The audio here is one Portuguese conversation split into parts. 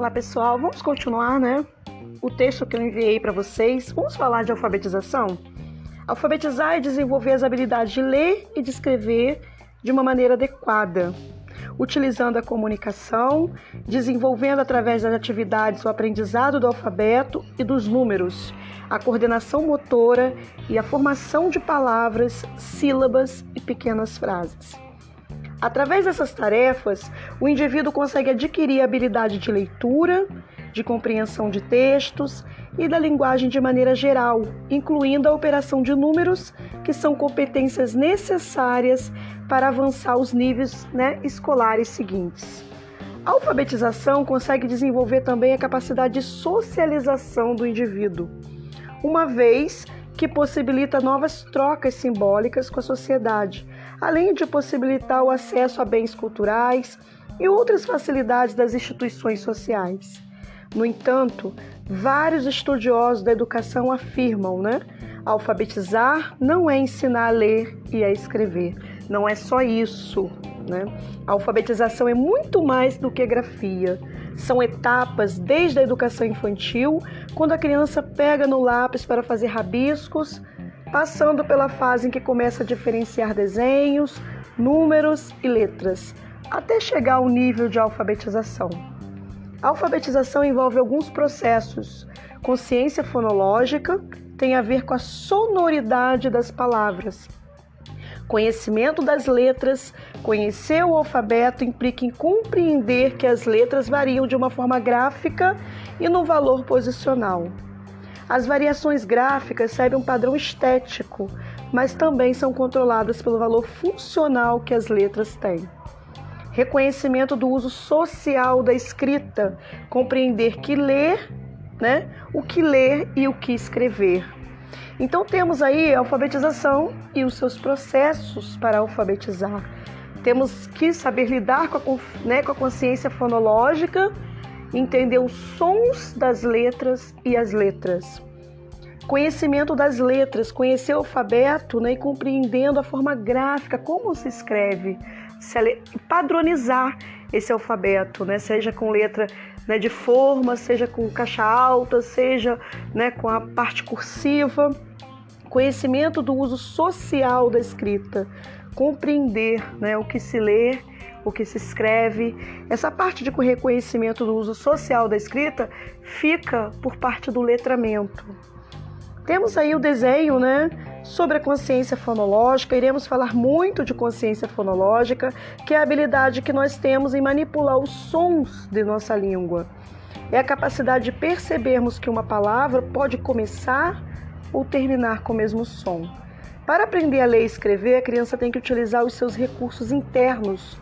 Olá pessoal, vamos continuar, né? O texto que eu enviei para vocês. Vamos falar de alfabetização? Alfabetizar é desenvolver as habilidades de ler e de escrever de uma maneira adequada, utilizando a comunicação, desenvolvendo através das atividades o aprendizado do alfabeto e dos números, a coordenação motora e a formação de palavras, sílabas e pequenas frases. Através dessas tarefas, o indivíduo consegue adquirir a habilidade de leitura, de compreensão de textos e da linguagem de maneira geral, incluindo a operação de números, que são competências necessárias para avançar os níveis né, escolares seguintes. A alfabetização consegue desenvolver também a capacidade de socialização do indivíduo, uma vez que possibilita novas trocas simbólicas com a sociedade, além de possibilitar o acesso a bens culturais e outras facilidades das instituições sociais. No entanto, vários estudiosos da educação afirmam, né? Alfabetizar não é ensinar a ler e a escrever. Não é só isso, né? A alfabetização é muito mais do que grafia. São etapas desde a educação infantil, quando a criança pega no lápis para fazer rabiscos, passando pela fase em que começa a diferenciar desenhos, números e letras, até chegar ao nível de alfabetização. A alfabetização envolve alguns processos. Consciência fonológica tem a ver com a sonoridade das palavras. Conhecimento das letras, conhecer o alfabeto implica em compreender que as letras variam de uma forma gráfica e no valor posicional. As variações gráficas seguem um padrão estético, mas também são controladas pelo valor funcional que as letras têm. Reconhecimento do uso social da escrita, compreender que ler, né, o que ler e o que escrever. Então temos aí a alfabetização e os seus processos para alfabetizar. Temos que saber lidar com a, né, com a consciência fonológica entender os sons das letras e as letras. Conhecimento das letras, conhecer o alfabeto né, e compreendendo a forma gráfica, como se escreve, se padronizar esse alfabeto, né, seja com letra né, de forma, seja com caixa alta, seja né, com a parte cursiva. Conhecimento do uso social da escrita, compreender né, o que se lê o que se escreve. Essa parte de reconhecimento do uso social da escrita fica por parte do letramento. Temos aí o desenho, né, sobre a consciência fonológica. Iremos falar muito de consciência fonológica, que é a habilidade que nós temos em manipular os sons de nossa língua. É a capacidade de percebermos que uma palavra pode começar ou terminar com o mesmo som. Para aprender a ler e escrever, a criança tem que utilizar os seus recursos internos,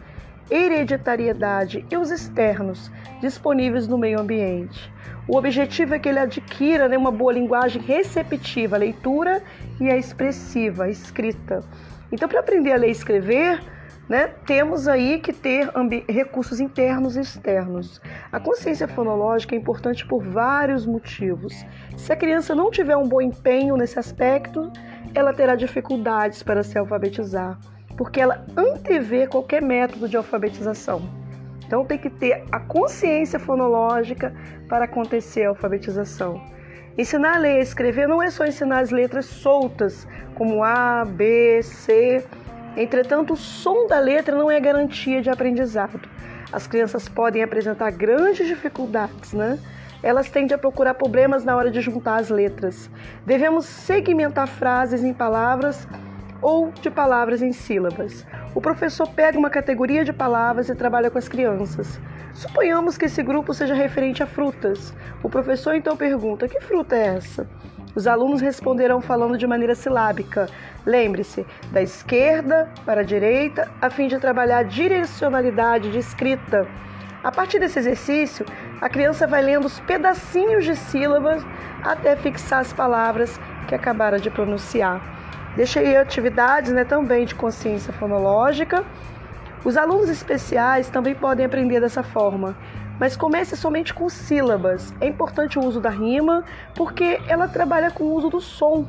hereditariedade e os externos disponíveis no meio ambiente. O objetivo é que ele adquira né, uma boa linguagem receptiva, a leitura e a expressiva, a escrita. Então, para aprender a ler e escrever, né, temos aí que ter recursos internos e externos. A consciência fonológica é importante por vários motivos. Se a criança não tiver um bom empenho nesse aspecto, ela terá dificuldades para se alfabetizar porque ela antevê qualquer método de alfabetização. Então tem que ter a consciência fonológica para acontecer a alfabetização. Ensinar a ler e escrever não é só ensinar as letras soltas, como A, B, C. Entretanto, o som da letra não é garantia de aprendizado. As crianças podem apresentar grandes dificuldades, né? Elas tendem a procurar problemas na hora de juntar as letras. Devemos segmentar frases em palavras ou de palavras em sílabas. O professor pega uma categoria de palavras e trabalha com as crianças. Suponhamos que esse grupo seja referente a frutas. O professor então pergunta: que fruta é essa? Os alunos responderão falando de maneira silábica. Lembre-se, da esquerda para a direita, a fim de trabalhar a direcionalidade de escrita. A partir desse exercício, a criança vai lendo os pedacinhos de sílabas até fixar as palavras que acabara de pronunciar. Deixei atividades né, também de consciência fonológica. Os alunos especiais também podem aprender dessa forma, mas comece somente com sílabas. É importante o uso da rima, porque ela trabalha com o uso do som.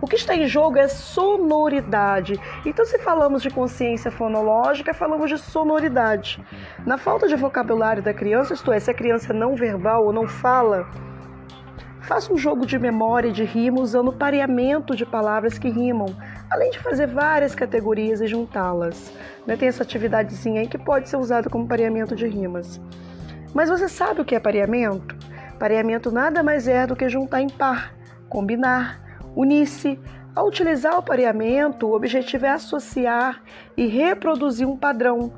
O que está em jogo é sonoridade. Então, se falamos de consciência fonológica, falamos de sonoridade. Na falta de vocabulário da criança, isto é, se a criança não verbal ou não fala, faça um jogo de memória e de rima usando pareamento de palavras que rimam, além de fazer várias categorias e juntá-las. Né? Tem essa atividadezinha aí que pode ser usada como pareamento de rimas. Mas você sabe o que é pareamento? Pareamento nada mais é do que juntar em par, combinar, unir-se. Ao utilizar o pareamento, o objetivo é associar e reproduzir um padrão.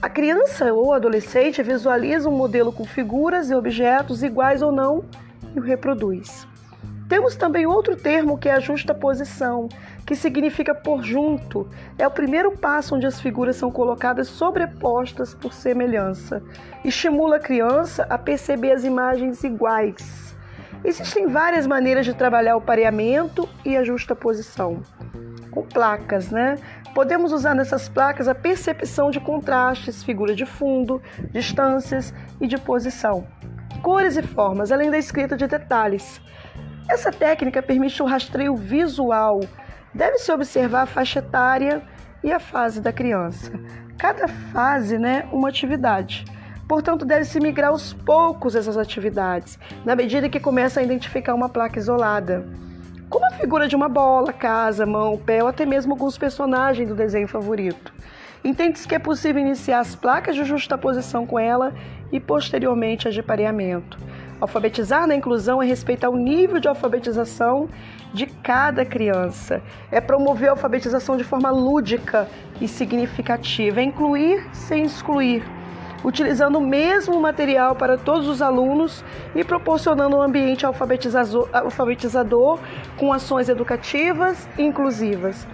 A criança ou adolescente visualiza um modelo com figuras e objetos iguais ou não e o reproduz. Temos também outro termo que é a justaposição, que significa por junto. É o primeiro passo onde as figuras são colocadas sobrepostas por semelhança. Estimula a criança a perceber as imagens iguais. Existem várias maneiras de trabalhar o pareamento e a justaposição. Com placas, né? Podemos usar nessas placas a percepção de contrastes, figura de fundo, distâncias e de posição, cores e formas, além da escrita de detalhes. Essa técnica permite o rastreio visual. Deve-se observar a faixa etária e a fase da criança. Cada fase, né, uma atividade. Portanto, deve-se migrar aos poucos essas atividades, na medida que começa a identificar uma placa isolada. Como a figura de uma bola, casa, mão, pé ou até mesmo alguns personagens do desenho favorito. Entende-se que é possível iniciar as placas de justaposição com ela e posteriormente as de pareamento. Alfabetizar na inclusão é respeitar o nível de alfabetização de cada criança. É promover a alfabetização de forma lúdica e significativa. É incluir sem excluir. Utilizando o mesmo material para todos os alunos e proporcionando um ambiente alfabetizador, com ações educativas e inclusivas.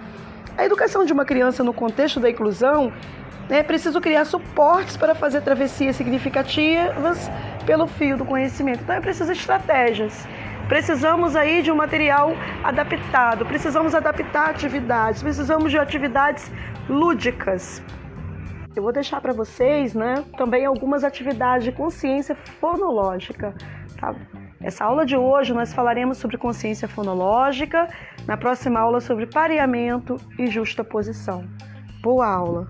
A educação de uma criança no contexto da inclusão é preciso criar suportes para fazer travessias significativas pelo fio do conhecimento. Então é preciso estratégias. Precisamos aí de um material adaptado, precisamos adaptar atividades, precisamos de atividades lúdicas. Eu vou deixar para vocês, né, também algumas atividades de consciência fonológica, tá? Essa aula de hoje nós falaremos sobre consciência fonológica, na próxima aula sobre pareamento e justaposição. Boa aula.